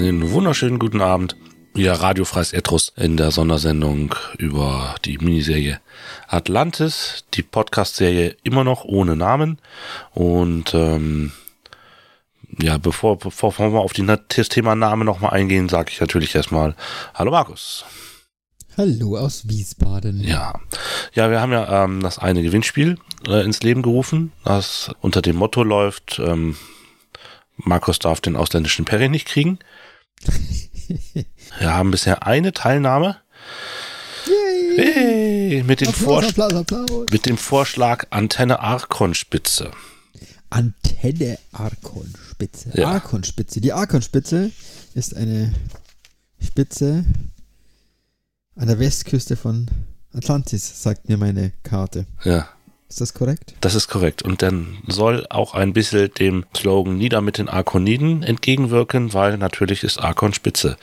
einen wunderschönen guten Abend. Ja, Radio Freies Etrus in der Sondersendung über die Miniserie Atlantis, die Podcast-Serie immer noch ohne Namen. Und ähm, ja, bevor, bevor wir auf die, das Thema Name nochmal eingehen, sage ich natürlich erstmal Hallo Markus. Hallo aus Wiesbaden. Ja, ja, wir haben ja ähm, das eine Gewinnspiel äh, ins Leben gerufen, das unter dem Motto läuft, ähm, Markus darf den ausländischen Perry nicht kriegen. Wir haben bisher eine Teilnahme. Yay. Hey, mit, dem Applaus, Applaus, Applaus. mit dem Vorschlag Antenne Arkon-Spitze. Antenne Arkon-Spitze. Ja. Arkon-Spitze. Die Arkon-Spitze ist eine Spitze an der Westküste von Atlantis, sagt mir meine Karte. Ja. Ist das korrekt? Das ist korrekt. Und dann soll auch ein bisschen dem Slogan Nieder mit den Arkoniden entgegenwirken, weil natürlich ist Arkon Spitze.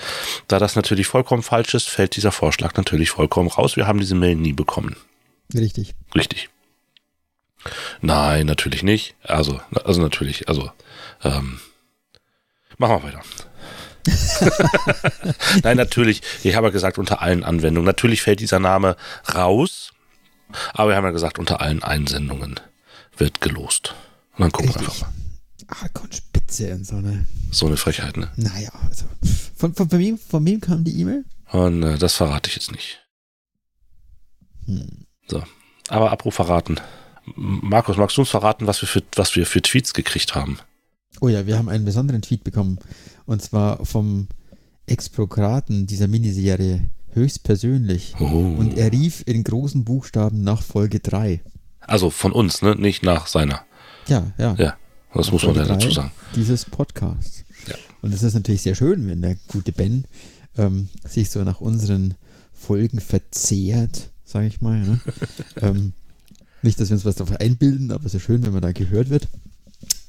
Da das natürlich vollkommen falsch ist, fällt dieser Vorschlag natürlich vollkommen raus. Wir haben diese Mail nie bekommen. Richtig. Richtig. Nein, natürlich nicht. Also, also natürlich, also, ähm, machen wir weiter. Nein, natürlich, ich habe ja gesagt, unter allen Anwendungen. Natürlich fällt dieser Name raus, aber wir haben ja gesagt, unter allen Einsendungen wird gelost. Und dann gucken Richtig. wir einfach mal. Ah, Spitze und so eine. So eine Frechheit, ne? Naja, also. Von, von, von, wem, von wem kam die E-Mail? Und äh, das verrate ich jetzt nicht. Hm. So. Aber Abruf verraten. Markus, magst du uns verraten, was wir, für, was wir für Tweets gekriegt haben? Oh ja, wir haben einen besonderen Tweet bekommen. Und zwar vom Exprokraten dieser Miniserie höchstpersönlich. Oh. Und er rief in großen Buchstaben nach Folge 3. Also von uns, ne? Nicht nach seiner. Ja, ja. Ja, das nach muss man ja dazu sagen. Dieses Podcast. Ja. Und es ist natürlich sehr schön, wenn der gute Ben ähm, sich so nach unseren Folgen verzehrt, sage ich mal. Ne? ähm, nicht, dass wir uns was darauf einbilden, aber es ist schön, wenn man da gehört wird.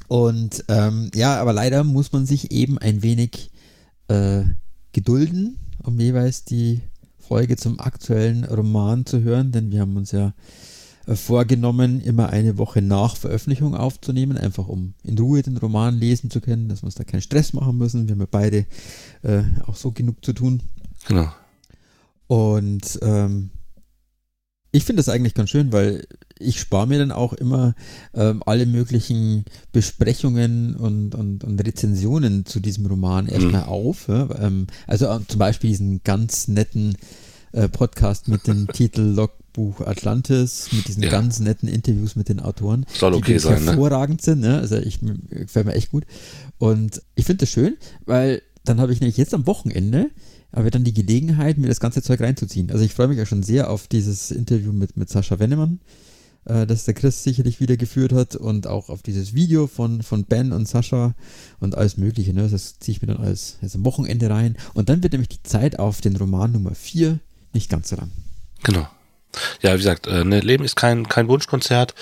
Und ähm, ja, aber leider muss man sich eben ein wenig äh, gedulden, um jeweils die Folge zum aktuellen Roman zu hören, denn wir haben uns ja äh, vorgenommen, immer eine Woche nach Veröffentlichung aufzunehmen, einfach um in Ruhe den Roman lesen zu können, dass wir uns da keinen Stress machen müssen. Wir haben ja beide äh, auch so genug zu tun. Genau. Und ähm, ich finde das eigentlich ganz schön, weil ich spare mir dann auch immer ähm, alle möglichen Besprechungen und, und, und Rezensionen zu diesem Roman mhm. erstmal auf. Ja? Ähm, also äh, zum Beispiel diesen ganz netten äh, Podcast mit dem Titel Logbuch Atlantis, mit diesen ja. ganz netten Interviews mit den Autoren, Soll okay die sein, ne? hervorragend ne? sind. Ne? Also ich gefällt mir echt gut. Und ich finde das schön, weil dann habe ich nämlich jetzt am Wochenende aber dann die Gelegenheit, mir das ganze Zeug reinzuziehen. Also ich freue mich ja schon sehr auf dieses Interview mit, mit Sascha Wennemann, äh, das der Chris sicherlich wieder geführt hat und auch auf dieses Video von, von Ben und Sascha und alles Mögliche. Ne? Das ziehe ich mir dann alles jetzt am Wochenende rein. Und dann wird nämlich die Zeit auf den Roman Nummer 4 nicht ganz so lang. Genau. Ja, wie gesagt, äh, ne, Leben ist kein, kein Wunschkonzert.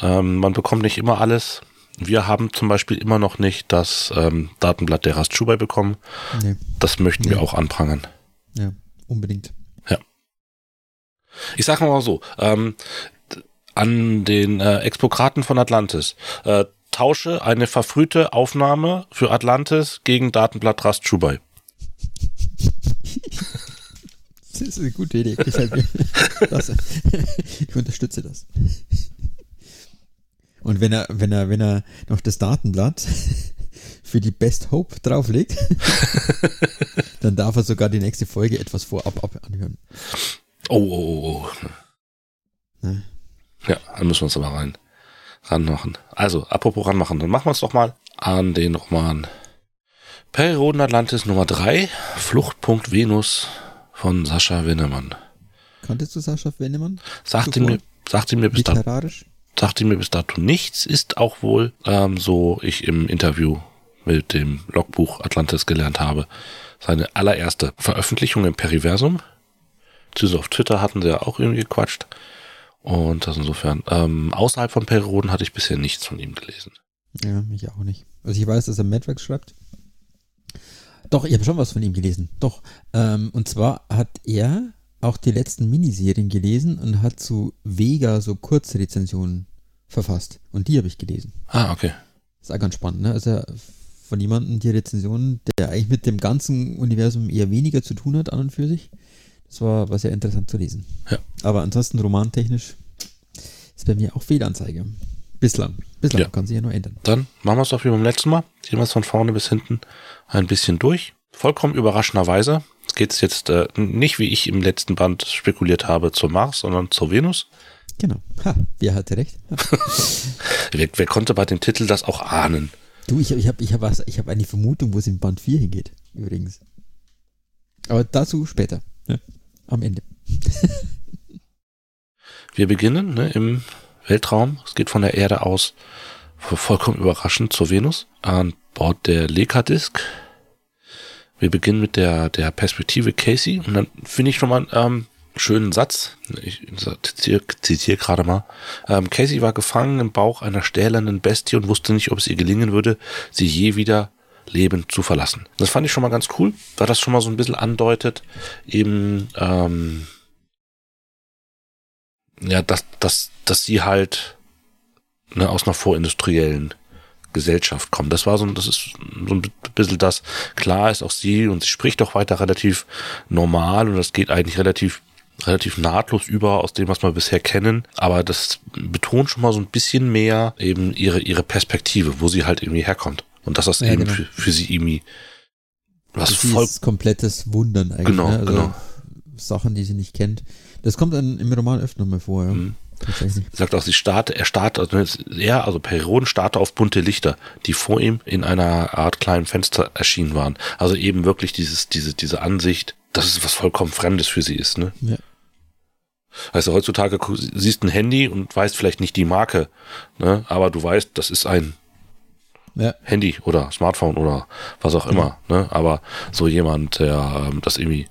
Ähm, man bekommt nicht immer alles. Wir haben zum Beispiel immer noch nicht das ähm, Datenblatt der Rastschubai bekommen. Nee. Das möchten nee. wir auch anprangern. Ja, unbedingt. Ja. Ich sage mal so, ähm, an den äh, Expokraten von Atlantis. Äh, tausche eine verfrühte Aufnahme für Atlantis gegen Datenblatt Rastschubai. Das ist eine gute Idee, gefällt mir. Ich unterstütze das. Und wenn er, wenn er, wenn er noch das Datenblatt für die Best Hope drauflegt, dann darf er sogar die nächste Folge etwas vorab anhören. Oh, oh, oh. oh. Ja, dann müssen wir uns aber rein ranmachen. Also, apropos ranmachen, dann machen wir es doch mal an den Roman Perioden Atlantis Nummer 3, Fluchtpunkt Venus von Sascha Winnemann. Kanntest du Sascha Wennemann? Sagte mir, sagte mir bis dato, sagte mir bis dato nichts, ist auch wohl, ähm, so ich im Interview mit dem Logbuch Atlantis gelernt habe, seine allererste Veröffentlichung im Periversum. Zumindest auf Twitter hatten sie ja auch irgendwie gequatscht. Und das insofern, ähm, außerhalb von Perioden hatte ich bisher nichts von ihm gelesen. Ja, mich auch nicht. Also ich weiß, dass er Madrex schreibt. Doch, ich habe schon was von ihm gelesen. Doch. Ähm, und zwar hat er auch die letzten Miniserien gelesen und hat zu Vega so Kurzrezensionen verfasst. Und die habe ich gelesen. Ah, okay. Ist auch ganz spannend, ne? Also von jemandem die Rezensionen, der eigentlich mit dem ganzen Universum eher weniger zu tun hat, an und für sich. Das war, war sehr interessant zu lesen. Ja. Aber ansonsten romantechnisch ist bei mir auch Fehlanzeige. Bislang. Bislang Ja. kann sich ja noch ändern. Dann machen wir es doch wie beim letzten Mal. Gehen wir es von vorne bis hinten ein bisschen durch. Vollkommen überraschenderweise geht es jetzt äh, nicht, wie ich im letzten Band spekuliert habe, zur Mars, sondern zur Venus. Genau. Ha, wer hatte recht? Wer, wer konnte bei dem Titel das auch ahnen? Du, ich, ich habe ich hab was, ich hab eine Vermutung, wo es in Band 4 hingeht, übrigens. Aber dazu später. Ja, am Ende. Wir beginnen ne, im Weltraum. Es geht von der Erde aus vollkommen überraschend zur Venus an Bord der Leica-Disk. Wir beginnen mit der, der Perspektive Casey und dann finde ich schon mal einen ähm, schönen Satz. Ich zitiere, zitiere gerade mal. Ähm, Casey war gefangen im Bauch einer stählernen Bestie und wusste nicht, ob es ihr gelingen würde, sie je wieder lebend zu verlassen. Das fand ich schon mal ganz cool, weil das schon mal so ein bisschen andeutet, eben ähm, ja, dass, dass, dass sie halt ne, aus einer vorindustriellen Gesellschaft kommen. Das war so, das ist so ein bisschen das. Klar ist auch sie und sie spricht auch weiter relativ normal und das geht eigentlich relativ relativ nahtlos über aus dem, was wir bisher kennen. Aber das betont schon mal so ein bisschen mehr eben ihre ihre Perspektive, wo sie halt irgendwie herkommt und dass das Ja, eben genau. für, für sie irgendwie was Sie voll komplettes Wundern eigentlich. Genau, ne? also genau. Sachen, die sie nicht kennt. Das kommt dann im Roman öfter nochmal vor, ja. Mhm. Tatsächlich. sagt auch, sie starte, er startet, also er, also Perioden starte auf bunte Lichter, die vor ihm in einer Art kleinen Fenster erschienen waren. Also eben wirklich dieses, diese, diese Ansicht, dass es was vollkommen Fremdes für sie ist, ne? Ja. Du, heutzutage siehst ein Handy und weißt vielleicht nicht die Marke, ne? Aber du weißt, das ist ein Ja. Handy oder Smartphone oder was auch immer, ne? Aber so jemand, der ähm, das irgendwie,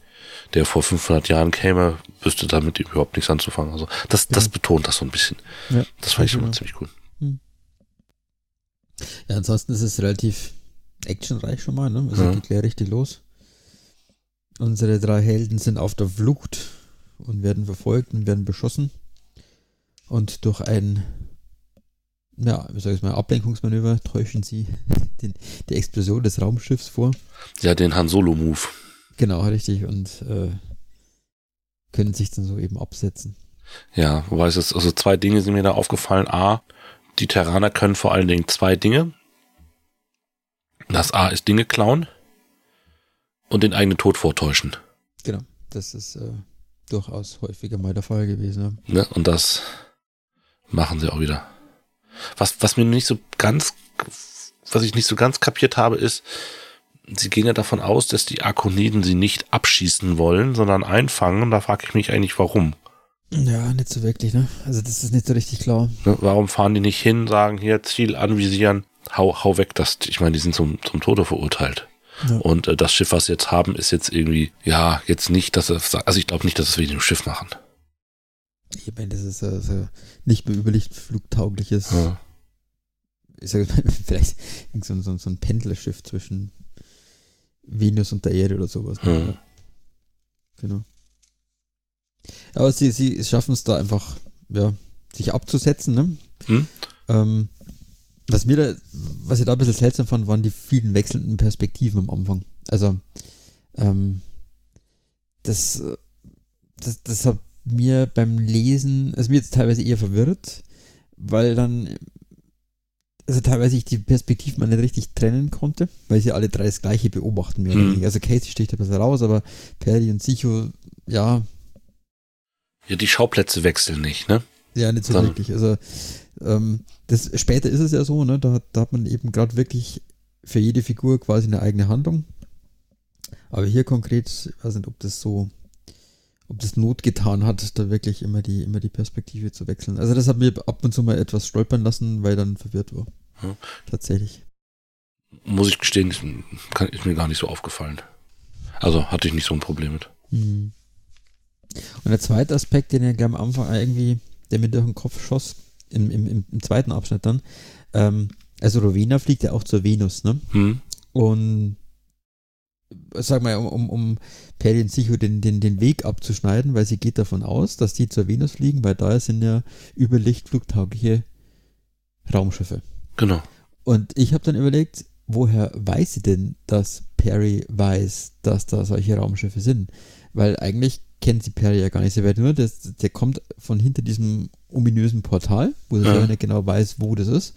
der vor 500 Jahren käme, wüsste damit überhaupt nichts anzufangen. Also das, das betont das so ein bisschen. ja. Das fand ich schon mal Genau. ziemlich cool. Ja, ansonsten ist es relativ actionreich schon mal, ne? Also Ja. geht gleich richtig los. Unsere drei Helden sind auf der Flucht und werden verfolgt und werden beschossen. Und durch ein, ja, wie sag ich mal, Ablenkungsmanöver täuschen sie den, die Explosion des Raumschiffs vor. Ja, den Han Solo Move. Genau, richtig. Und äh, können sich dann so eben absetzen. Ja, wobei es ist, also zwei Dinge sind mir da aufgefallen. A, die Terraner können vor allen Dingen zwei Dinge. Das A ist Dinge klauen und den eigenen Tod vortäuschen. Genau. Das ist äh, durchaus häufiger mal der Fall gewesen. Ja. Ne? Und das machen sie auch wieder. Was, was mir nicht so ganz, was ich nicht so ganz kapiert habe, ist, sie gehen ja davon aus, dass die Arkoniden sie nicht abschießen wollen, sondern einfangen. Da frage ich mich eigentlich, warum. Ja, nicht so wirklich, ne? Also das ist nicht so richtig klar. Ne, warum fahren die nicht hin, sagen hier Ziel anvisieren, hau, hau weg, das, ich meine, die sind zum, zum Tode verurteilt. Ja. Und äh, das Schiff, was sie jetzt haben, ist jetzt irgendwie, ja, jetzt nicht, dass es, also ich glaube nicht, dass es wegen dem Schiff machen. Ich meine, das ist also nicht mehr überlichtflugtaugliches, Ja. ich sag mal, vielleicht so, ein- so, ein- so ein Pendlerschiff zwischen Venus und der Erde oder sowas. Ja. Ja. Genau. Aber sie, sie schaffen es da einfach, ja, sich abzusetzen, ne? Hm? Ähm, was mir da, was ich da ein bisschen seltsam fand, waren die vielen wechselnden Perspektiven am Anfang. Also, ähm, das, äh, das, das hat mir beim Lesen, also mir jetzt teilweise eher verwirrt, weil dann, also teilweise ich die Perspektiven mal nicht richtig trennen konnte, weil sie alle drei das gleiche beobachten, mehr Hm. Also Casey sticht ein bisschen raus, aber Perry und Sicho, ja, ja, die Schauplätze wechseln nicht, ne? Ja, nicht so Dann- wirklich. Also ähm, das, später ist es ja so, ne? Da, da hat man eben gerade wirklich für jede Figur quasi eine eigene Handlung. Aber hier konkret, ich weiß nicht, ob das so ob das Not getan hat, da wirklich immer die, immer die Perspektive zu wechseln. Also das hat mir ab und zu mal etwas stolpern lassen, weil dann verwirrt war. Ja. Tatsächlich. Muss ich gestehen, ist, ist, mir gar nicht so aufgefallen. Also hatte ich nicht so ein Problem mit. Mhm. Und der zweite Aspekt, den ich am Anfang irgendwie, der mir durch den Kopf schoss, im, im, im zweiten Abschnitt dann, ähm, also Rowena fliegt ja auch zur Venus, ne? Mhm. Und sag mal, um, um, Perry und Sicho den, den, den Weg abzuschneiden, weil sie geht davon aus, dass die zur Venus fliegen, weil da sind ja überlichtflugtaugliche Raumschiffe. Genau. Und ich habe dann überlegt, woher weiß sie denn, dass Perry weiß, dass da solche Raumschiffe sind? Weil eigentlich kennt sie Perry ja gar nicht. Sie weiß nur, dass der kommt von hinter diesem ominösen Portal, wo sie ja. nicht genau weiß, wo das ist.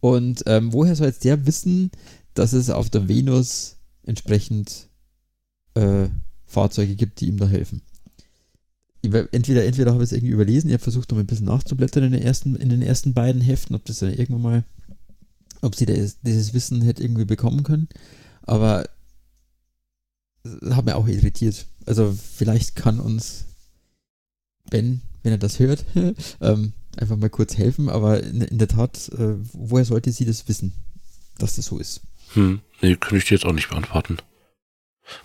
Und ähm, woher soll jetzt der wissen, dass es auf der Venus entsprechend äh, Fahrzeuge gibt, die ihm da helfen? Entweder, entweder habe ich es irgendwie überlesen, ich habe versucht, noch ein bisschen nachzublättern in den ersten, in den ersten beiden Heften, ob das dann irgendwann mal, ob sie das, dieses Wissen hätte irgendwie bekommen können. Aber hat mir auch irritiert. Also vielleicht kann uns Ben, wenn er das hört, ähm, einfach mal kurz helfen, aber in, in der Tat, äh, woher sollte sie das wissen, dass das so ist? Hm, nee, könnte ich dir jetzt auch nicht beantworten.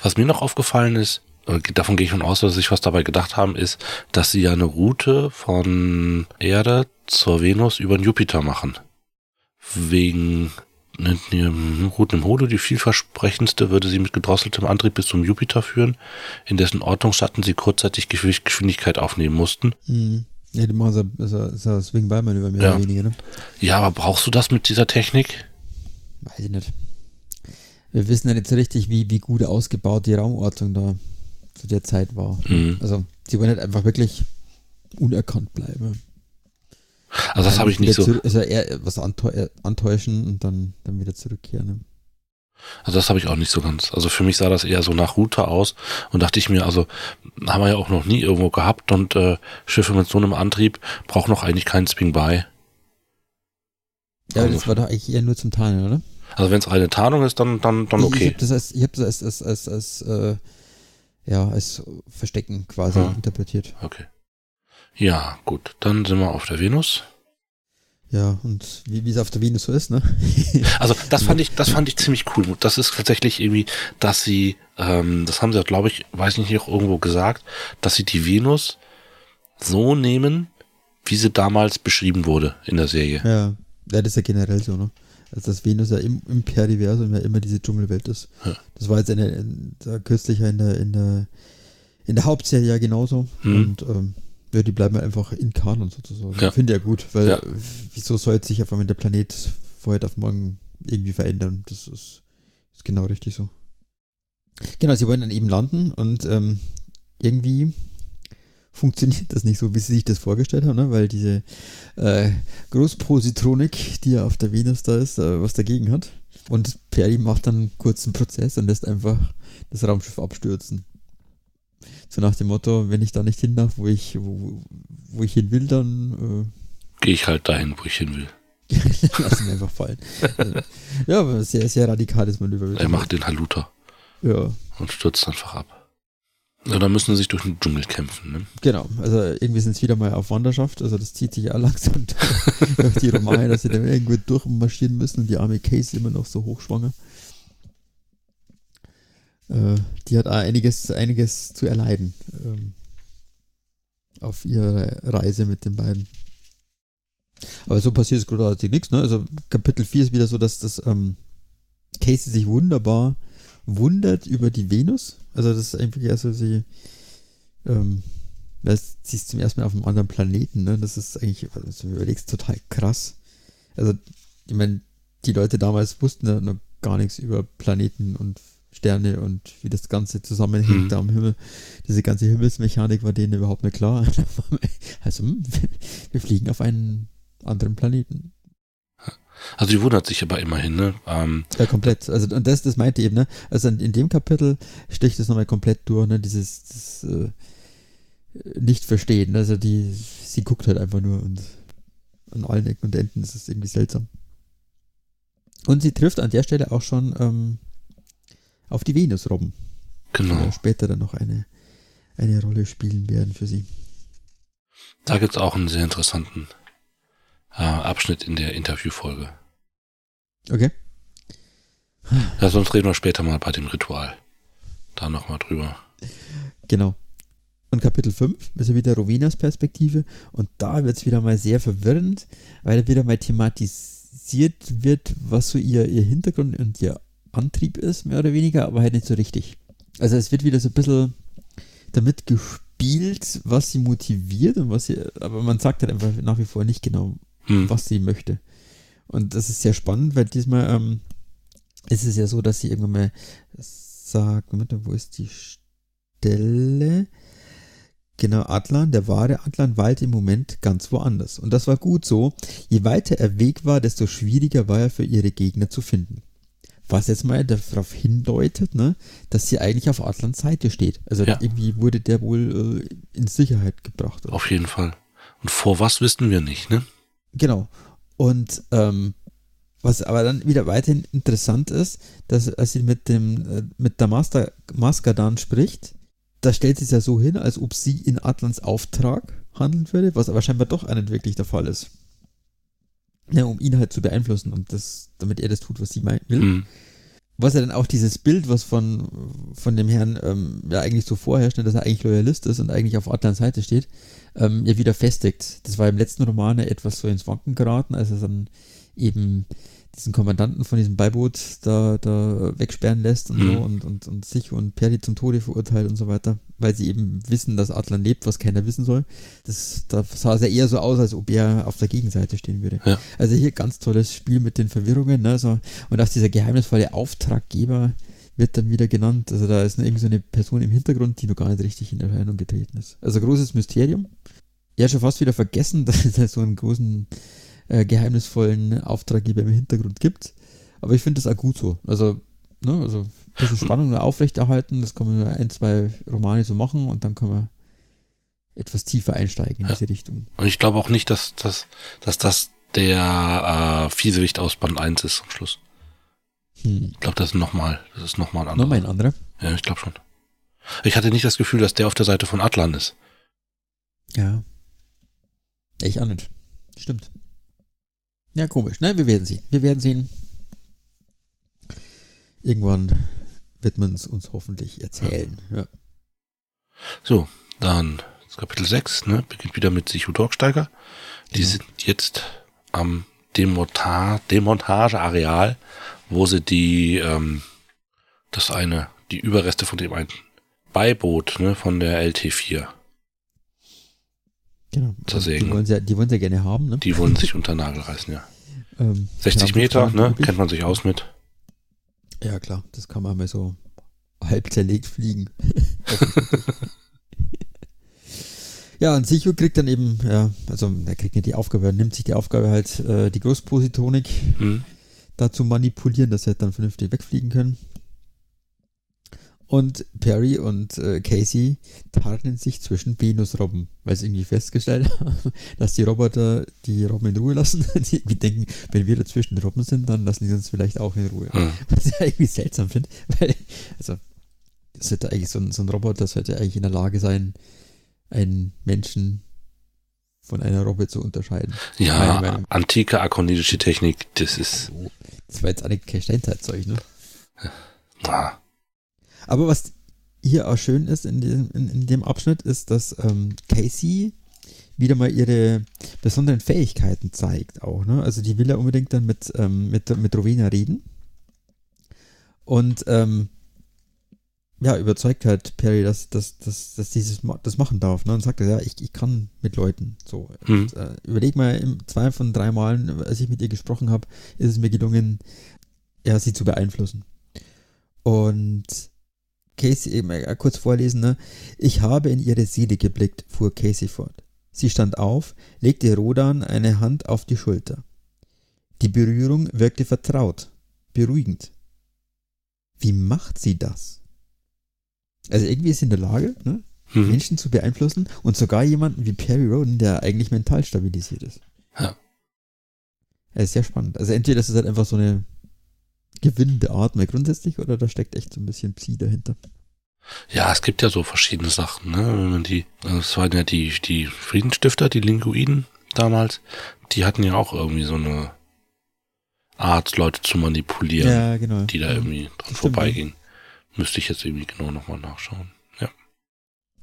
Was mir noch aufgefallen ist, äh, davon gehe ich von aus, dass sich was dabei gedacht haben, ist, dass sie ja eine Route von Erde zur Venus über den Jupiter machen. Wegen Route im Holo, die vielversprechendste, würde sie mit gedrosseltem Antrieb bis zum Jupiter führen, in dessen Ortungsschatten sie kurzzeitig Geschwindigkeit aufnehmen mussten. Mhm. Ja, die machen so, so, so Swing by Manöver mehr ja. oder weniger, ne? Ja, aber brauchst du das mit dieser Technik? Weiß ich nicht. Wir wissen ja nicht so richtig, wie, wie gut ausgebaut die Raumortung da zu der Zeit war. Mhm. Also, sie wollen halt einfach wirklich unerkannt bleiben. Also das habe ich nicht so. Zurück, also eher was antäuschen und dann, dann wieder zurückkehren. Ne? Also das habe ich auch nicht so ganz. Also für mich sah das eher so nach Route aus und dachte ich mir, also haben wir ja auch noch nie irgendwo gehabt und äh, Schiffe mit so einem Antrieb brauchen noch eigentlich keinen Swing-By. Ja, also, das war doch eigentlich eher nur zum Tarnen, oder? Also wenn es reine Tarnung ist, dann, dann, dann okay. Ich, habe das als, ich hab das als, als, als, äh, ja, als Verstecken quasi hm. interpretiert. Okay. Ja, gut. Dann sind wir auf der Venus. Ja, und wie es auf der Venus so ist, ne? also das fand ich, das fand ich ziemlich cool. Das ist tatsächlich irgendwie, dass sie, ähm, das haben sie, glaube ich, weiß nicht, auch irgendwo gesagt, dass sie die Venus so nehmen, wie sie damals beschrieben wurde in der Serie. Ja das ist ja generell so, ne? Dass Venus ja im, im Periversum ja immer diese Dschungelwelt ist. Ja. Das war jetzt in der, in der kürzlich in der, in der in der Hauptserie ja genauso. Hm. Und ähm, ja, die bleiben einfach in Kanon sozusagen. Ja. Finde ja gut, weil ja. wieso soll sich auf einmal der Planet von heute auf morgen irgendwie verändern? Das ist, ist genau richtig so. Genau, sie wollen dann eben landen und ähm, irgendwie funktioniert das nicht so, wie sie sich das vorgestellt haben, ne? weil diese äh, Großpositronik, die ja auf der Venus da ist, äh, was dagegen hat. Und Perry macht dann einen kurzen Prozess und lässt einfach das Raumschiff abstürzen. So nach dem Motto, wenn ich da nicht hin darf, wo ich, wo, wo ich hin will, dann äh, gehe ich halt dahin, wo ich hin will. Lass ihn einfach fallen. Ja, aber sehr, sehr radikales Manöver. Er macht den Haluta. Ja. Und stürzt einfach ab. Ja, da müssen sie sich durch den Dschungel kämpfen, ne? Genau, also irgendwie sind es wieder mal auf Wanderschaft, also das zieht sich ja langsam durch die Romane, dass sie dann irgendwo durchmarschieren müssen und die arme Case immer noch so hochschwanger. Äh, die hat einiges, einiges zu erleiden ähm, auf ihrer Reise mit den beiden. Aber so passiert es großartig nichts, ne? Also Kapitel 4 ist wieder so, dass das ähm, Casey sich wunderbar wundert über die Venus. Also das ist einfach, also sie ähm, sie ist zum ersten Mal auf einem anderen Planeten, ne? Das ist eigentlich, also wenn du überlegst, total krass. Also, ich meine, die Leute damals wussten ja noch gar nichts über Planeten und Sterne und wie das Ganze zusammenhängt mhm. da am Himmel. Diese ganze Himmelsmechanik war denen überhaupt nicht klar. Also, hm, wir fliegen auf einen anderen Planeten. Also die wundert sich aber immerhin, ne? Ähm, ja, komplett. Also und das, das meinte eben, ne? Also in, in dem Kapitel sticht es nochmal komplett durch, ne? Dieses das, äh, Nicht-Verstehen. Also die, sie guckt halt einfach nur und an allen Ecken und Enden ist es irgendwie seltsam. Und sie trifft an der Stelle auch schon ähm, auf die Venus-Robben. Genau. Ja, später dann noch eine, eine Rolle spielen werden für sie. Da gibt's auch einen sehr interessanten äh, Abschnitt in der Interviewfolge. Okay. Ja, sonst reden wir später mal bei dem Ritual. Da nochmal drüber. Genau. Und Kapitel 5 ist ja wieder Rowenas Perspektive und da wird es wieder mal sehr verwirrend, weil wieder mal thematisiert wird, was so ihr, ihr Hintergrund und ihr Antrieb ist, mehr oder weniger, aber halt nicht so richtig. Also es wird wieder so ein bisschen damit gespielt, was sie motiviert und was sie, aber man sagt halt einfach nach wie vor nicht genau, hm. was sie möchte. Und das ist sehr spannend, weil diesmal ähm, ist es ja so, dass sie irgendwann mal sagt, Moment, wo ist die Stelle? Genau, Atlan, der wahre Atlan weilt im Moment ganz woanders. Und das war gut so. Je weiter er Weg war, desto schwieriger war er für ihre Gegner zu finden. Was jetzt mal darauf hindeutet, ne, dass sie eigentlich auf Atlans Seite steht. Also ja. irgendwie wurde der wohl äh, in Sicherheit gebracht. Oder? Auf jeden Fall. Und vor was wissen wir nicht, ne? Genau. Und ähm, was aber dann wieder weiterhin interessant ist, dass als sie mit dem äh, mit der Master Maskadan spricht, da stellt sie es ja so hin, als ob sie in Atlans Auftrag handeln würde, was aber scheinbar doch nicht wirklich der Fall ist. Ja, um ihn halt zu beeinflussen und das, damit er das tut, was sie will. Mhm. Was ja dann auch dieses Bild, was von, von dem Herrn ähm, ja eigentlich so vorherrscht, dass er eigentlich Loyalist ist und eigentlich auf Atlans Seite steht, ähm, ja wieder festigt. Das war im letzten Roman etwas so ins Wanken geraten, als er dann eben diesen Kommandanten von diesem Beiboot da, da wegsperren lässt und mhm. so und, und, und sich und Perry zum Tode verurteilt und so weiter, weil sie eben wissen, dass Atlan lebt, was keiner wissen soll. Das, da sah es ja eher so aus, als ob er auf der Gegenseite stehen würde. Ja. Also hier ganz tolles Spiel mit den Verwirrungen, ne? So, und auch dieser geheimnisvolle Auftraggeber wird dann wieder genannt. Also da ist irgend so eine Person im Hintergrund, die noch gar nicht richtig in Erscheinung getreten ist. Also großes Mysterium. Ja, schon fast wieder vergessen, dass es so einen großen äh, geheimnisvollen Auftraggeber im Hintergrund gibt. Aber ich finde das auch gut so. Also, ne, also ein bisschen Spannung aufrechterhalten, das kann man ein, zwei Romane so machen und dann kann man etwas tiefer einsteigen in ja. diese Richtung. Und ich glaube auch nicht, dass, dass, dass das der äh, Fiesewicht aus Band 1 ist am Schluss. Hm. Ich glaube, das ist nochmal, das ist nochmal ein anderer. Nochmal ein anderer? Ja, ich glaube schon. Ich hatte nicht das Gefühl, dass der auf der Seite von Atlan ist. Ja. Ich auch nicht. Stimmt. Ja, komisch, ne? Wir werden sehen. Wir werden sehen. Irgendwann wird man es uns hoffentlich erzählen. Ja. So, dann Kapitel 6, ne? Beginnt wieder mit Sichu Dorksteiger. Die ja. sind jetzt am Demonta Demontageareal, wo sie die, ähm, das eine, die Überreste von dem einen Beiboot, ne, von der LT4 Genau. Zersägen. Die wollen, sie, die wollen sie gerne haben, ne? Die wollen sich unter Nagel reißen, ja. Ähm, 60 Meter, ne? Kennt man sich aus mit. Ja, klar. Das kann man mal so halb zerlegt fliegen. ja, und Sichu kriegt dann eben, ja, also er kriegt nicht die Aufgabe, er nimmt sich die Aufgabe halt, äh, die Großpositonik hm. da zu manipulieren, dass sie halt dann vernünftig wegfliegen können. Und Perry und äh, Casey tarnen sich zwischen Venusrobben, weil sie irgendwie festgestellt haben, dass die Roboter die Robben in Ruhe lassen. die denken, wenn wir dazwischen Robben sind, dann lassen die uns vielleicht auch in Ruhe. Hm. Was ich irgendwie seltsam finde, weil, also, das sollte eigentlich so ein, so ein Roboter sollte eigentlich in der Lage sein, einen Menschen von einer Robbe zu unterscheiden. Ja, antike akonitische Technik, das ist. Das war jetzt eigentlich kein Steinzeitzeug, ne? Ja. Aber was hier auch schön ist in dem, in, in dem Abschnitt, ist, dass ähm, Casey wieder mal ihre besonderen Fähigkeiten zeigt auch. Ne? Also die will ja unbedingt dann mit, ähm, mit, mit Rowena reden. Und ähm, ja, überzeugt halt Perry, dass, dass, dass, dass dieses das machen darf. Ne? Und sagt, ja, ich, ich kann mit Leuten. So. Mhm. Und, äh, überleg mal, im zwei von drei Malen, als ich mit ihr gesprochen habe, ist es mir gelungen, ja, sie zu beeinflussen. Und Casey eben äh, kurz vorlesen, ne? Ich habe in ihre Seele geblickt, fuhr Casey fort. Sie stand auf, legte Rodan eine Hand auf die Schulter. Die Berührung wirkte vertraut, beruhigend. Wie macht sie das? Also irgendwie ist sie in der Lage, ne? mhm. Menschen zu beeinflussen und sogar jemanden wie Perry Roden, der eigentlich mental stabilisiert ist. Ja. Das ist sehr spannend. Also entweder ist es halt einfach so eine gewinnende Art mal grundsätzlich oder da steckt echt so ein bisschen Psi dahinter. Ja, es gibt ja so verschiedene Sachen, ne? Wenn man die, das waren ja die, die Friedensstifter, die Linguiden damals, die hatten ja auch irgendwie so eine Art, Leute zu manipulieren, Ja, genau. die da irgendwie dran vorbeigingen. Müsste ich jetzt irgendwie genau nochmal nachschauen. Ja.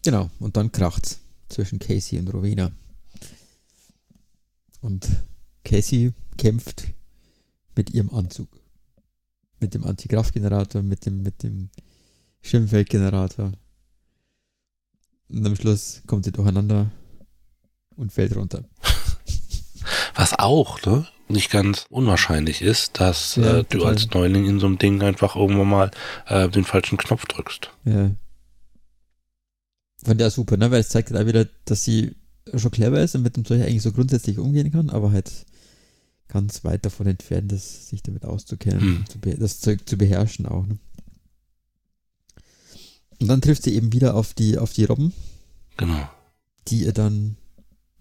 Genau, und dann kracht's zwischen Casey und Rowena. Und Casey kämpft mit ihrem Anzug. Mit dem Antikraftgenerator, mit dem, mit dem Schimmfeldgenerator. Und am Schluss kommt sie durcheinander und fällt runter. Was auch, ne? Nicht ganz unwahrscheinlich ist, dass Ja, äh, du als Neuling in so einem Ding einfach irgendwann mal äh, den falschen Knopf drückst. Ja. Fand ja super, ne? Weil es zeigt halt auch wieder, dass sie schon clever ist und mit dem Zeug eigentlich so grundsätzlich umgehen kann, aber halt ganz weit davon entfernt ist, sich damit auszukennen, Hm. das Zeug zu beherrschen auch. Ne? Und dann trifft sie eben wieder auf die, auf die Robben, Genau. die ihr dann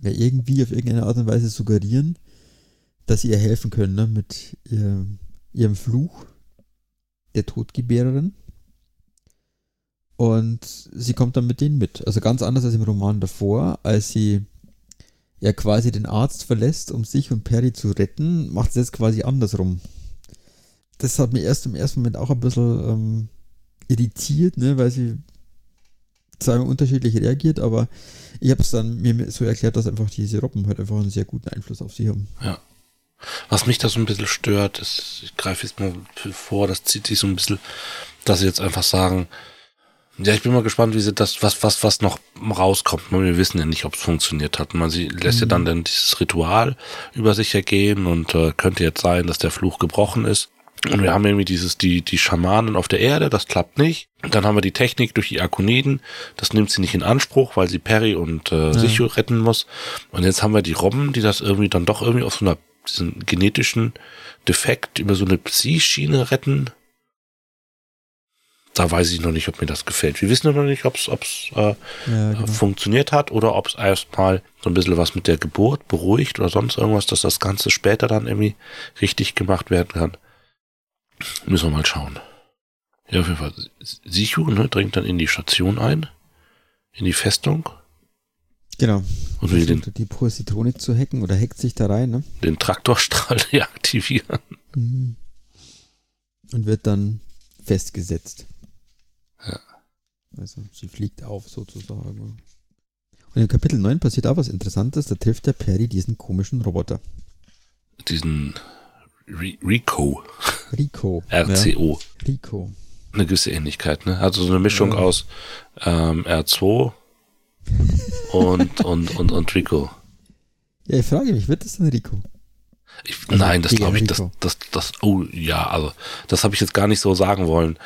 ja, irgendwie auf irgendeine Art und Weise suggerieren, dass sie ihr helfen können, ne? mit ihr, ihrem Fluch der Todgebärerin. Und sie kommt dann mit denen mit. Also ganz anders als im Roman davor, als sie ja quasi den Arzt verlässt, um sich und Perry zu retten, macht sie jetzt quasi andersrum. Das hat mir erst im ersten Moment auch ein bisschen ähm, irritiert, ne, weil sie zwar unterschiedlich reagiert, aber ich habe es dann mir so erklärt, dass einfach diese Robben halt einfach einen sehr guten Einfluss auf sie haben. Was mich da so ein bisschen stört, ist, ich greife jetzt mal vor, das zieht sich so ein bisschen, dass sie jetzt einfach sagen, ja, ich bin mal gespannt, wie sie das, was, was, was noch rauskommt. Wir wissen ja nicht, ob es funktioniert hat. Man sie lässt ja Mhm. dann, dann dieses Ritual über sich ergehen und äh, könnte jetzt sein, dass der Fluch gebrochen ist. Und wir haben irgendwie dieses, die, die Schamanen auf der Erde, das klappt nicht. Und dann haben wir die Technik durch die Akoniden, das nimmt sie nicht in Anspruch, weil sie Perry und äh, Ja. Sichu retten muss. Und jetzt haben wir die Robben, die das irgendwie dann doch irgendwie auf so einer diesen genetischen Defekt über so eine Psi-Schiene retten. Da weiß ich noch nicht, ob mir das gefällt. Wir wissen noch nicht, ob es äh, Ja, genau. funktioniert hat oder ob es erstmal so ein bisschen was mit der Geburt beruhigt oder sonst irgendwas, dass das Ganze später dann irgendwie richtig gemacht werden kann. Müssen wir mal schauen. Ja, auf jeden Fall. Sichu ne, dringt dann in die Station ein, in die Festung Genau. und will den, die Positronik zu hacken oder hackt sich da rein, ne? den Traktorstrahl deaktivieren. Mhm. Und wird dann festgesetzt. Ja. Also sie fliegt auf sozusagen. Und im Kapitel 9 passiert auch was Interessantes. Da trifft der Perry diesen komischen Roboter. Diesen Re Rico, Rico. RCO. Ja, Rico. Eine gewisse Ähnlichkeit, ne? Also so eine Mischung Ja. aus ähm, R2 und, und, und, und Rico. Ja, ich frage mich, wird das denn Rico? Ich, Also nein, das glaube ich, das, das, das, oh ja, also das habe ich jetzt gar nicht so sagen wollen.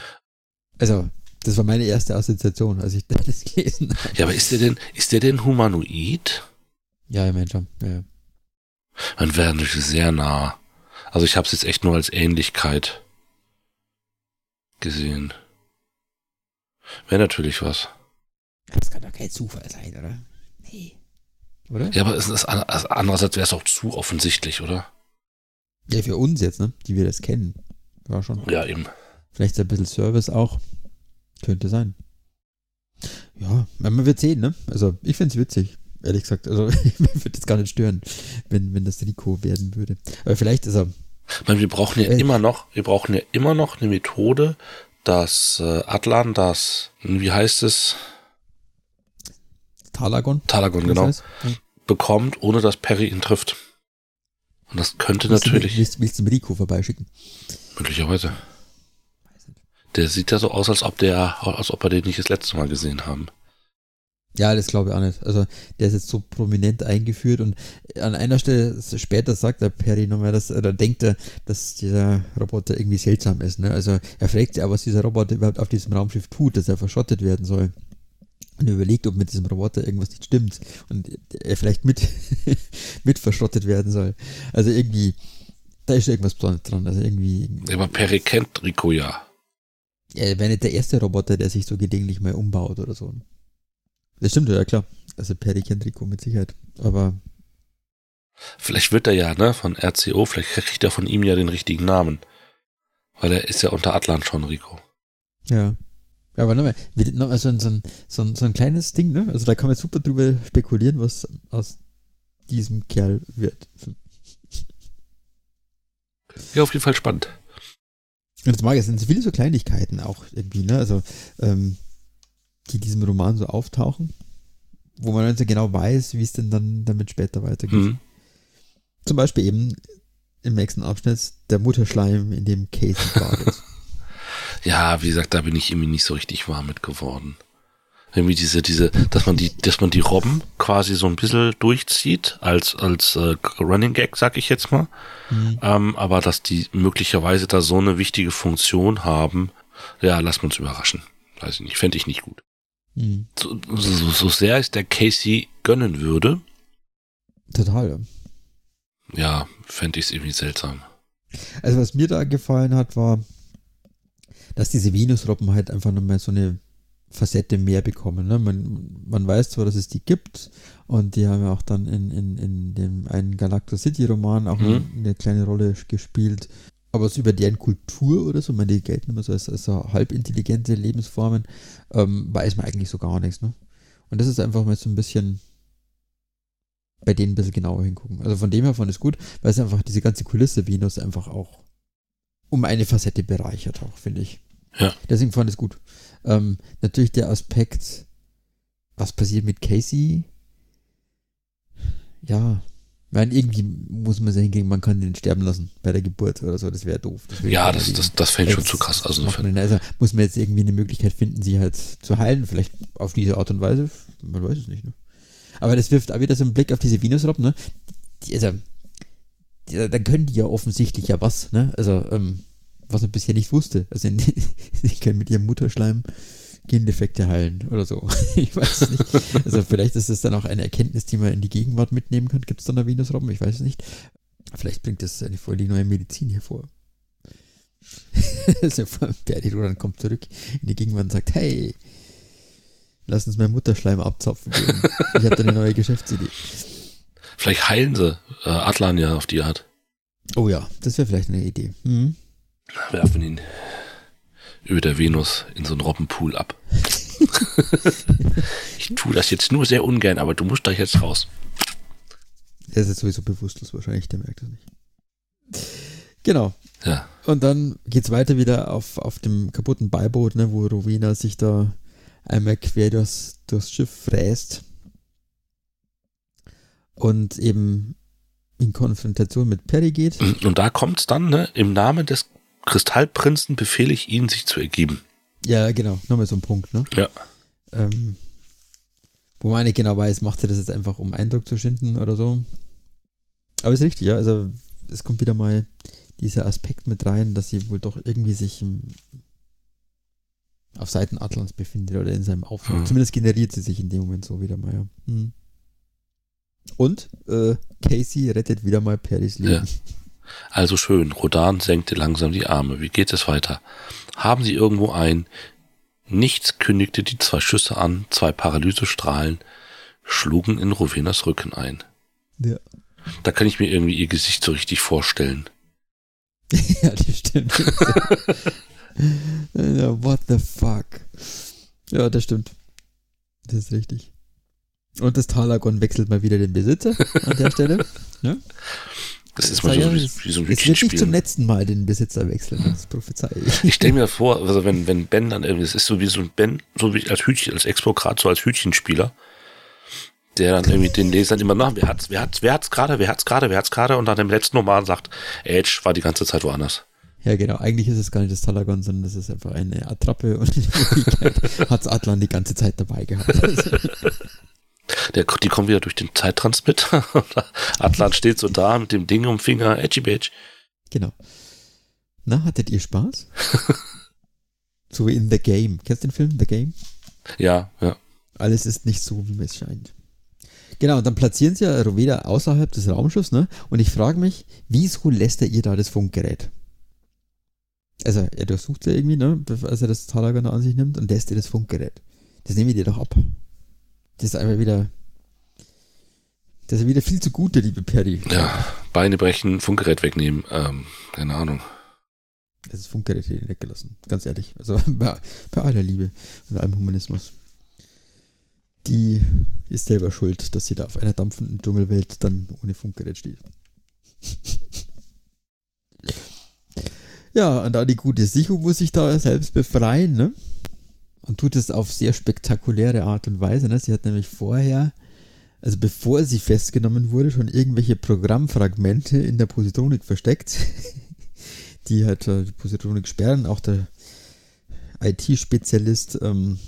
Also, das war meine erste Assoziation, als ich das gelesen habe. Ja, aber ist der denn, ist der denn humanoid? Ja, ich meine schon. Ja, ja. Dann wäre natürlich sehr nah. Also ich habe es jetzt echt nur als Ähnlichkeit gesehen. Wäre natürlich was. Das kann doch kein Zufall sein, oder? Nee. Oder? Ja, aber ist an- also andererseits wäre es auch zu offensichtlich, oder? Ja, für uns jetzt, ne? Die wir das kennen. War schon. Ja, eben. Vielleicht ein bisschen Service auch. Könnte sein. Ja, man wird sehen, ne? Also, ich find's witzig, ehrlich gesagt. Also, mir würde es gar nicht stören, wenn, wenn das Rico werden würde. Aber vielleicht ist er. Ich meine, wir brauchen ja Äh. immer noch, wir brauchen ja immer noch eine Methode, dass äh, Atlan das, wie heißt es, Talagon. Talagon, genau, heißt. Bekommt, ohne dass Perry ihn trifft. Und das könnte Willst du- natürlich, Willst, willst du dem Rico vorbeischicken? möglicherweise. Der sieht ja so aus, als ob der, als ob wir den nicht das letzte Mal gesehen haben. Ja, das glaube ich auch nicht. Also, der ist jetzt so prominent eingeführt und an einer Stelle später sagt der Perry nochmal, dass, oder denkt er, dass dieser Roboter irgendwie seltsam ist. Ne? Also, er fragt auch, was dieser Roboter überhaupt auf diesem Raumschiff tut, dass er verschottet werden soll. Und er überlegt, ob mit diesem Roboter irgendwas nicht stimmt und er vielleicht mit, mit verschrottet werden soll. Also irgendwie, da ist irgendwas Besonderes dran. Also irgendwie, Aber Perry kennt Rico ja. Er wäre nicht der erste Roboter, der sich so gelegentlich mal umbaut oder so. Das stimmt ja, klar. Also Perry kennt Rico mit Sicherheit. Aber Vielleicht wird er ja, ne, von RCO, vielleicht kriegt er von ihm ja den richtigen Namen. Weil er ist ja unter Atlan schon Rico. ja. Ja, aber nochmal, noch so, ein, so, ein, so, ein, so ein kleines Ding, ne? Also da kann man super drüber spekulieren, was aus diesem Kerl wird. Ja, auf jeden Fall spannend. Und das mag ich, es sind viele so Kleinigkeiten auch irgendwie, ne? Also, ähm, die diesem Roman so auftauchen, wo man dann so genau weiß, wie es denn dann damit später weitergeht. Mhm. Zum Beispiel eben im nächsten Abschnitt der Mutterschleim, in dem Casey badet. ja, wie gesagt, da bin ich irgendwie nicht so richtig warm mit geworden. Irgendwie diese, diese, dass man die, dass man die Robben quasi so ein bisschen durchzieht als, als äh, Running Gag, sag ich jetzt mal. Mhm. Ähm, aber dass die möglicherweise da so eine wichtige Funktion haben, ja, lass uns überraschen. Weiß ich nicht, fände ich nicht gut. Mhm. So, so, so sehr es der Casey gönnen würde. Total, ja. Fände ich es irgendwie seltsam. Also was mir da gefallen hat, war, dass diese Venusrobben halt einfach nochmal so eine Facette mehr bekommen. Ne? Man, man weiß zwar, dass es die gibt und die haben ja auch dann in, in, in dem einen Galactus City Roman auch mhm. eine kleine Rolle gespielt. Aber so über deren Kultur oder so, man die gelten immer so als, als so halbintelligente Lebensformen, ähm, weiß man eigentlich so gar nichts. Ne? Und das ist einfach mal so ein bisschen bei denen ein bisschen genauer hingucken. Also von dem her fand ich es gut, weil es einfach diese ganze Kulisse Venus einfach auch um eine Facette bereichert auch, finde ich. Ja. Deswegen fand ich es gut. Ähm, natürlich der Aspekt, was passiert mit Casey? Ja, weil irgendwie muss man sich hingehen, man kann den sterben lassen bei der Geburt oder so, das wäre doof. Das ja, das, das, das fände ich schon zu krass. Also, also muss man jetzt irgendwie eine Möglichkeit finden, sie halt zu heilen, vielleicht auf diese Art und Weise, man weiß es nicht. Ne? Aber das wirft auch wieder so einen Blick auf diese Venusrobben, ne? Die, also, dann können die ja offensichtlich ja was, ne? Also, ähm, was er bisher nicht wusste. Also sie können mit ihrem Mutterschleim Gendefekte heilen oder so. ich weiß nicht. Also vielleicht ist es dann auch eine Erkenntnis, die man in die Gegenwart mitnehmen kann. Gibt es dann eine Venusrobben? Ich weiß es nicht. Vielleicht bringt das eine voll die neue Medizin hervor. also Berdi Rodan kommt zurück in die Gegenwart und sagt, hey, lass uns meinen Mutterschleim abzapfen. Gehen. Ich habe da eine neue Geschäftsidee. Vielleicht heilen sie äh, Atlan ja auf die Art. Oh ja, das wäre vielleicht eine Idee. Mhm werfen ihn über der Venus in so einen Robbenpool ab. ich tue das jetzt nur sehr ungern, aber du musst da jetzt raus. Er ist jetzt sowieso bewusstlos wahrscheinlich, der merkt das nicht. Genau. Ja. Und dann geht's weiter wieder auf, auf dem kaputten Beiboot, ne, wo Rowena sich da einmal quer durchs, durchs Schiff fräst. Und eben in Konfrontation mit Perry geht. Und da kommt's dann, ne, im Namen des Kristallprinzen befehle ich ihnen, sich zu ergeben. Ja, genau. Nochmal so ein Punkt, ne? Ja. Ähm, wo man nicht genau weiß, macht er das jetzt einfach, um Eindruck zu schinden oder so. Aber ist richtig, ja. Also es kommt wieder mal dieser Aspekt mit rein, dass sie wohl doch irgendwie sich im, auf Seiten Atlans befindet oder in seinem Auftrag. Hm. Zumindest generiert sie sich in dem Moment so wieder mal, ja. Hm. Und äh, Casey rettet wieder mal Perrys Leben. Ja. Also schön, Rodan senkte langsam die Arme. Wie geht es weiter? Haben Sie irgendwo ein? Nichts kündigte die zwei Schüsse an, zwei Paralysestrahlen schlugen in Rowenas Rücken ein. Ja. Da kann ich mir irgendwie ihr Gesicht so richtig vorstellen. ja, das stimmt. ja, what the fuck. Ja, das stimmt. Das ist richtig. Und das Talagon wechselt mal wieder den Besitzer an der Stelle. Ja? Das ist mal so, wie, so ein. Es wird nicht zum letzten Mal den Besitzer wechseln, das prophezei ich. Ich stelle mir vor, also wenn, wenn Ben dann irgendwie, das ist so wie so ein Ben, so wie als Hütchen, als Expo gerade so als Hütchenspieler, der dann irgendwie den Lesern immer nach, wer hat's, wer hat's, wer hat's gerade, wer hat's gerade, wer hat's gerade und dann im letzten Roman sagt, Edge war die ganze Zeit woanders. Ja, genau. Eigentlich ist es gar nicht das Talagon, sondern das ist einfach eine Attrappe und Wirklichkeit hat's Atlan die ganze Zeit dabei gehabt. Der, die kommen wieder durch den Zeittransmit. Atlan steht so da mit dem Ding um Finger, edgy bitch. Genau. Na, hattet ihr Spaß? so wie in The Game. Kennst du den Film The Game? Ja, ja. Alles ist nicht so, wie es scheint. Genau, und dann platzieren sie ja Roveda außerhalb des Raumschiffs, ne? Und ich frage mich, wieso lässt er ihr da das Funkgerät? Also, er durchsucht sie irgendwie, ne? Als er das Talagon an sich nimmt und lässt ihr das Funkgerät. Das nehme ich dir doch ab. Das ist einfach wieder. Das ist wieder viel zu gut, der liebe Perry. Ja, Beine brechen, Funkgerät wegnehmen, ähm, keine Ahnung. Es ist Funkgerät hier weggelassen, ganz ehrlich. Also bei, bei aller Liebe und allem Humanismus. Die ist selber schuld, dass sie da auf einer dampfenden Dschungelwelt dann ohne Funkgerät steht. ja, und da die gute Sichu muss sich da selbst befreien, ne? Und tut es auf sehr spektakuläre Art und Weise, ne? Sie hat nämlich vorher also bevor sie festgenommen wurde, schon irgendwelche Programmfragmente in der Positronik versteckt, die halt die Positronik sperren. Auch der IT-Spezialist ähm,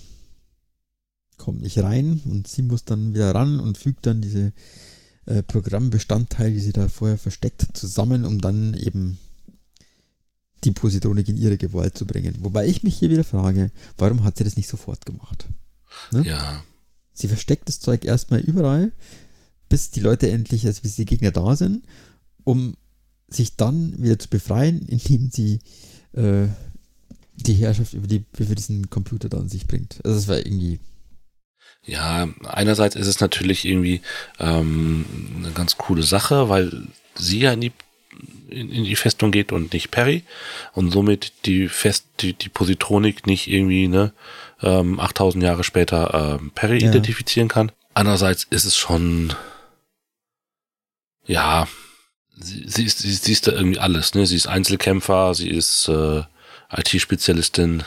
kommt nicht rein und sie muss dann wieder ran und fügt dann diese äh, Programmbestandteile, die sie da vorher versteckt, zusammen, um dann eben die Positronik in ihre Gewalt zu bringen. Wobei ich mich hier wieder frage, warum hat sie das nicht sofort gemacht? Ne? Ja, Sie versteckt das Zeug erstmal überall, bis die Leute endlich, also bis die Gegner da sind, um sich dann wieder zu befreien, indem sie äh, die Herrschaft über, die, über diesen Computer da an sich bringt. Also das war irgendwie. Ja, einerseits ist es natürlich irgendwie ähm, eine ganz coole Sache, weil sie ja in die, in, in die Festung geht und nicht Perry und somit die Fest, die, die Positronik nicht irgendwie, ne, ähm, 8000 Jahre später ähm, Perry ja. identifizieren kann. Andererseits ist es schon, ja, sie, sie, ist, sie, sie ist da irgendwie alles. Ne? Sie ist Einzelkämpfer, sie ist äh, IT-Spezialistin.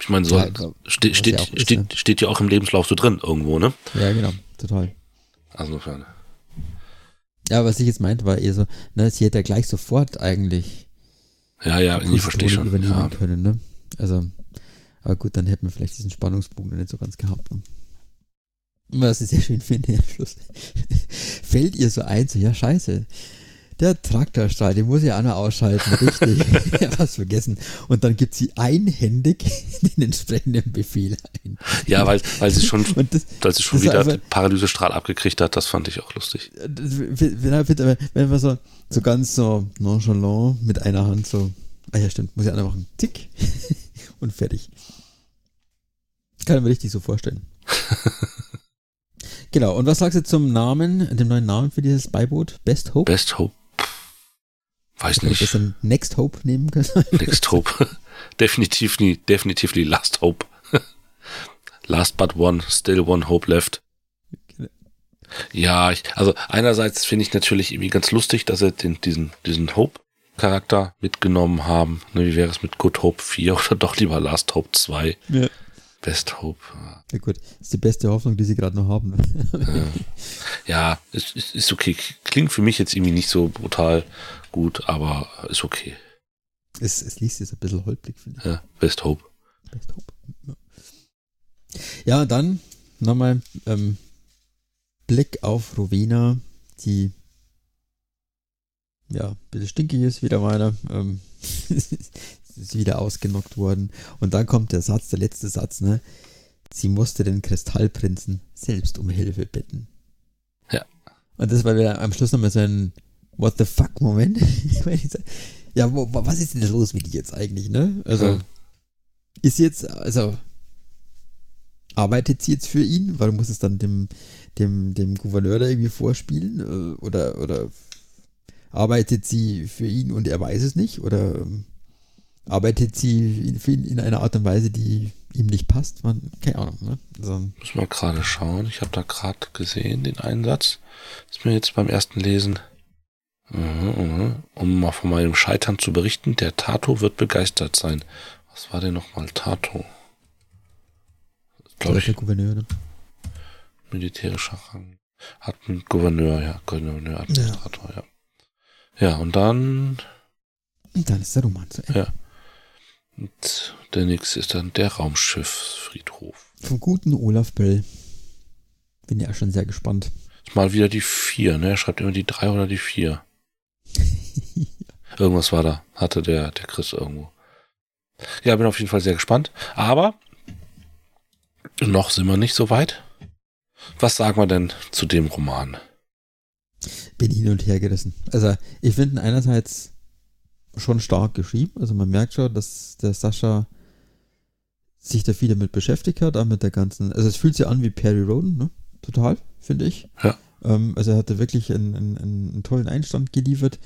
Ich meine, so ja, ste steht, ist, steht, ne? steht ja auch im Lebenslauf so drin irgendwo, ne? Ja, genau, total. Also insofern. Ja, was ich jetzt meinte, war eher so, ne, sie hätte ja gleich sofort eigentlich ja, ja, ich verstehe schon. übernehmen ja. können, ne? Also, aber gut, dann hätten wir vielleicht diesen Spannungspunkt nicht so ganz gehabt. Ne? Was ich sehr schön finde, am Schluss fällt ihr so ein, so, ja, scheiße, der Traktorstrahl, den muss ich auch noch ausschalten, richtig. ja, was vergessen. Und dann gibt sie einhändig den entsprechenden Befehl ein. Ja, weil, weil sie schon, das, weil sie schon wieder den Paralysestrahl abgekriegt hat, das fand ich auch lustig. Wenn, wenn man so, so ganz so nonchalant mit einer Hand so, ah ja, stimmt, muss ich auch noch machen, tick und fertig. Kann ich mir richtig so vorstellen. genau, und was sagst du zum Namen, dem neuen Namen für dieses Beiboot? Best Hope? Best Hope. Weiß nicht. Ich das Next Hope nehmen können? Next Hope. definitiv nie, definitiv nie Last Hope. Last but one, still one hope left. Ja, ich, also einerseits finde ich natürlich irgendwie ganz lustig, dass sie den, diesen, diesen Hope-Charakter mitgenommen haben. Ne, wie wäre es mit Good Hope 4 oder doch lieber Last Hope 2? Ja. Best Hope. Ja gut, das ist die beste Hoffnung, die sie gerade noch haben. ja, ist, ist, ist okay. Klingt für mich jetzt irgendwie nicht so brutal gut, aber ist okay. Es, es liest jetzt ein bisschen holprig, finde ich. Ja, Best Hope. Best Hope. Ja, dann nochmal ähm, Blick auf Rowena, die ja, ein bisschen stinkig ist, wieder weiter. Ähm, ist wieder ausgenockt worden. Und dann kommt der Satz, der letzte Satz, ne? Sie musste den Kristallprinzen selbst um Hilfe bitten. Ja. Und das war wieder am Schluss nochmal so ein What the fuck Moment. ja, wo, was ist denn los mit dir jetzt eigentlich, ne? Also, ja. ist jetzt, also, arbeitet sie jetzt für ihn? Warum muss es dann dem, dem, dem Gouverneur da irgendwie vorspielen? Äh, oder, oder arbeitet sie für ihn und er weiß es nicht? Oder ähm, arbeitet sie in, in einer Art und Weise, die ihm nicht passt. Man, keine Ahnung. Ne? Also, Muss mal gerade schauen. Ich habe da gerade gesehen, den Einsatz. Ist mir jetzt beim ersten Lesen. Mhm, mhm. Um mal von meinem Scheitern zu berichten, der Tato wird begeistert sein. Was war denn nochmal Tato? Glaube ich. Der Gouverneur, ne? Militärischer Rang. Hat ein Gouverneur, ja. Gouverneur, Administrator, ja. ja. Ja, und dann. Und dann ist der Roman zu Ende. Ja. Und der nächste ist dann der Raumschiffsfriedhof. Vom guten Olaf Böll. Bin ja schon sehr gespannt. Mal wieder die vier, ne? Er schreibt immer die drei oder die vier. Irgendwas war da, hatte der, der Chris irgendwo. Ja, bin auf jeden Fall sehr gespannt. Aber noch sind wir nicht so weit. Was sagen wir denn zu dem Roman? Bin hin und her gerissen. Also, ich finde einerseits schon stark geschrieben. Also man merkt schon, dass der Sascha sich da viel damit beschäftigt hat, auch mit der ganzen, also es fühlt sich an wie Perry Roden, ne? Total, finde ich. Ja. Ähm, also er hatte wirklich einen, einen, einen, tollen Einstand geliefert.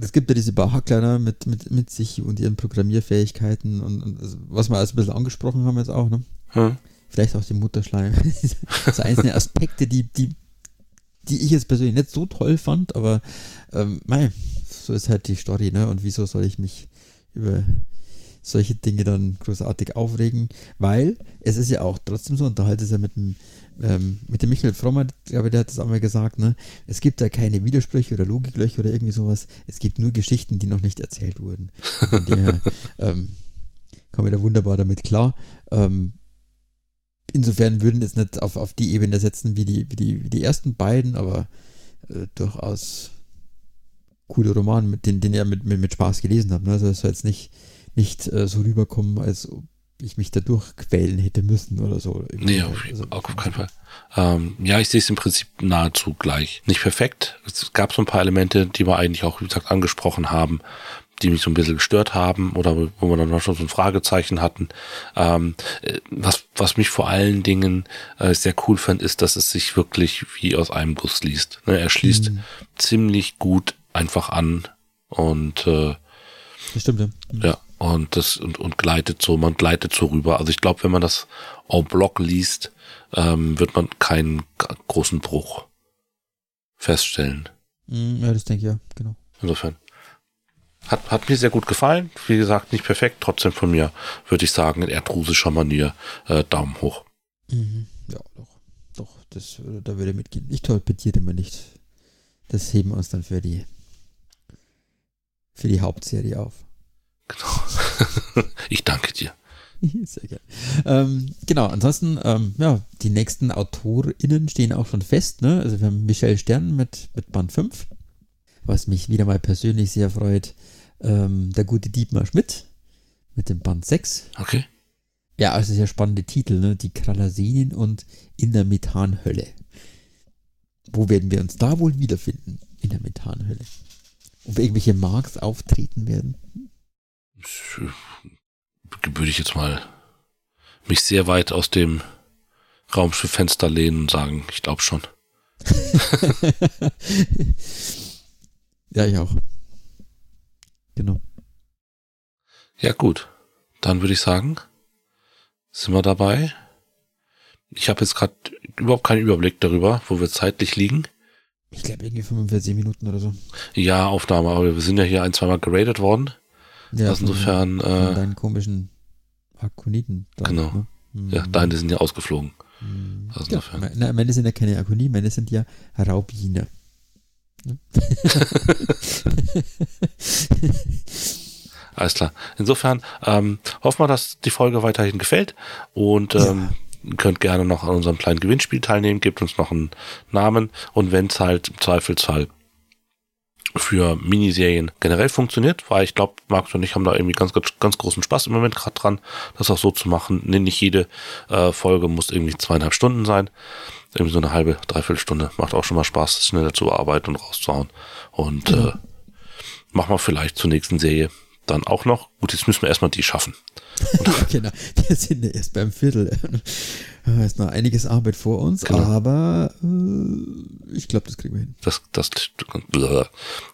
es gibt ja diese Bauhackler ne, mit, mit, mit sich und ihren Programmierfähigkeiten und, und also, was wir alles ein bisschen angesprochen haben jetzt auch, ne? Hm. Vielleicht auch den Mutterschleim. so einzelne Aspekte, die, die, die ich jetzt persönlich nicht so toll fand, aber ähm, mei, so ist halt die Story, ne? Und wieso soll ich mich über solche Dinge dann großartig aufregen? Weil es ist ja auch trotzdem so, und da halt ist ja mit dem ähm, mit dem Michael Frommer, glaube der hat das auch mal gesagt, ne? Es gibt da keine Widersprüche oder Logiklöcher oder irgendwie sowas. Es gibt nur Geschichten, die noch nicht erzählt wurden. Von daher ähm, kommen wir da wunderbar damit klar. Ähm, insofern würden es nicht auf, auf die Ebene setzen wie die, wie die, wie die ersten beiden, aber äh, durchaus coole Roman, mit den, den ihr mit, mit, mit Spaß gelesen habt. Ne? Also es soll jetzt nicht, nicht äh, so rüberkommen, als ob ich mich da durchquälen hätte müssen oder so. Nee, auf, also, auf keinen Fall. Ähm, ja, ich sehe es im Prinzip nahezu gleich. Nicht perfekt. Es gab so ein paar Elemente, die wir eigentlich auch, wie gesagt, angesprochen haben, die mich so ein bisschen gestört haben oder wo wir dann noch schon so ein Fragezeichen hatten. Ähm, äh, was, was mich vor allen Dingen äh, sehr cool fand, ist, dass es sich wirklich wie aus einem Guss liest. Ne, er schließt mhm. ziemlich gut einfach an und äh, das stimmt, ja. Mhm. Ja, und das und, und gleitet so, man gleitet so rüber. Also ich glaube, wenn man das en bloc liest, ähm, wird man keinen großen Bruch feststellen. Mhm, ja, das denke ich ja, genau. Insofern. Hat, hat mir sehr gut gefallen. Wie gesagt, nicht perfekt. Trotzdem von mir würde ich sagen, in erdrusischer Manier äh, Daumen hoch. Mhm. Ja, doch. Doch, das, da würde mitgehen. Ich torpediere immer nicht. Das heben wir uns dann für die für die Hauptserie auf. Genau. ich danke dir. Sehr gerne. Ähm, genau, ansonsten, ähm, ja, die nächsten AutorInnen stehen auch schon fest. Ne? Also wir haben Michelle Stern mit, mit Band 5, was mich wieder mal persönlich sehr freut. Ähm, der gute Dietmar Schmidt mit dem Band 6. Okay. Ja, also sehr spannende Titel, ne? Die Kralasenien und in der Methanhölle. Wo werden wir uns da wohl wiederfinden? In der Methanhölle. Ob irgendwelche Marks auftreten werden? würde ich jetzt mal mich sehr weit aus dem Raumschifffenster lehnen und sagen, ich glaube schon. ja, ich auch. Genau. Ja, gut. Dann würde ich sagen, sind wir dabei. Ich habe jetzt gerade überhaupt keinen Überblick darüber, wo wir zeitlich liegen. Ich glaube irgendwie 45 Minuten oder so. Ja, Aufnahme, aber wir sind ja hier ein, zweimal geradet worden. Ja, also insofern. Von, äh, deinen komischen Akoniten. Genau. Ne? Mhm. Ja, deine sind ja ausgeflogen. Mhm. Also ja, insofern. Na, meine sind ja keine Akoniten, meine sind ja Raubine. Ne? Alles klar. Insofern ähm, hoffen wir, dass die Folge weiterhin gefällt und ähm, ja. Könnt gerne noch an unserem kleinen Gewinnspiel teilnehmen, gebt uns noch einen Namen und wenn es halt im Zweifelsfall für Miniserien generell funktioniert, weil ich glaube, Markus und ich haben da irgendwie ganz, ganz, ganz großen Spaß im Moment gerade dran, das auch so zu machen. Nee, nicht jede äh, Folge muss irgendwie zweieinhalb Stunden sein. Irgendwie so eine halbe, dreiviertel Stunde macht auch schon mal Spaß, das schneller zu bearbeiten und rauszuhauen. Und ja. äh, machen wir vielleicht zur nächsten Serie dann auch noch. Gut, jetzt müssen wir erstmal die schaffen. genau. Wir sind ja erst beim Viertel. Da ist noch einiges Arbeit vor uns, genau. aber äh, ich glaube, das kriegen wir hin. Das, das,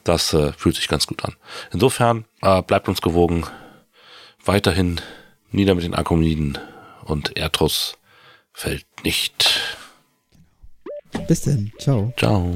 das äh, fühlt sich ganz gut an. Insofern äh, bleibt uns gewogen. Weiterhin nieder mit den Akoniden und Erdruss fällt nicht. Bis denn. Ciao. Ciao.